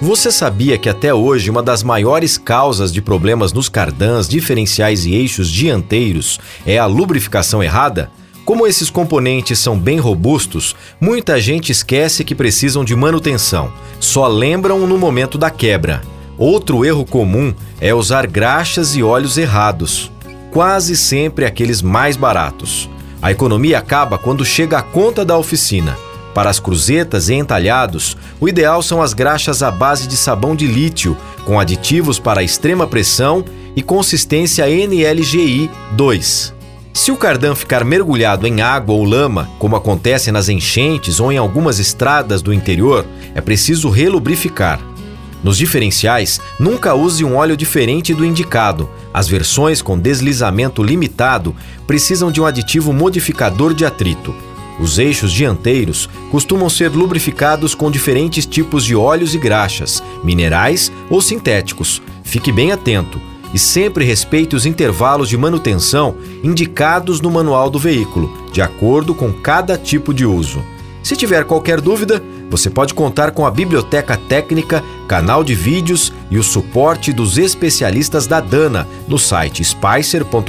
Você sabia que até hoje uma das maiores causas de problemas nos cardãs, diferenciais e eixos dianteiros é a lubrificação errada? Como esses componentes são bem robustos, muita gente esquece que precisam de manutenção, só lembram no momento da quebra. Outro erro comum é usar graxas e óleos errados, quase sempre aqueles mais baratos. A economia acaba quando chega a conta da oficina. Para as cruzetas e entalhados, o ideal são as graxas à base de sabão de lítio, com aditivos para extrema pressão e consistência NLGI 2. Se o cardan ficar mergulhado em água ou lama, como acontece nas enchentes ou em algumas estradas do interior, é preciso relubrificar. Nos diferenciais, nunca use um óleo diferente do indicado. As versões com deslizamento limitado precisam de um aditivo modificador de atrito. Os eixos dianteiros costumam ser lubrificados com diferentes tipos de óleos e graxas, minerais ou sintéticos. Fique bem atento e sempre respeite os intervalos de manutenção indicados no manual do veículo, de acordo com cada tipo de uso. Se tiver qualquer dúvida, você pode contar com a biblioteca técnica, canal de vídeos e o suporte dos especialistas da Dana no site spicer.com.br.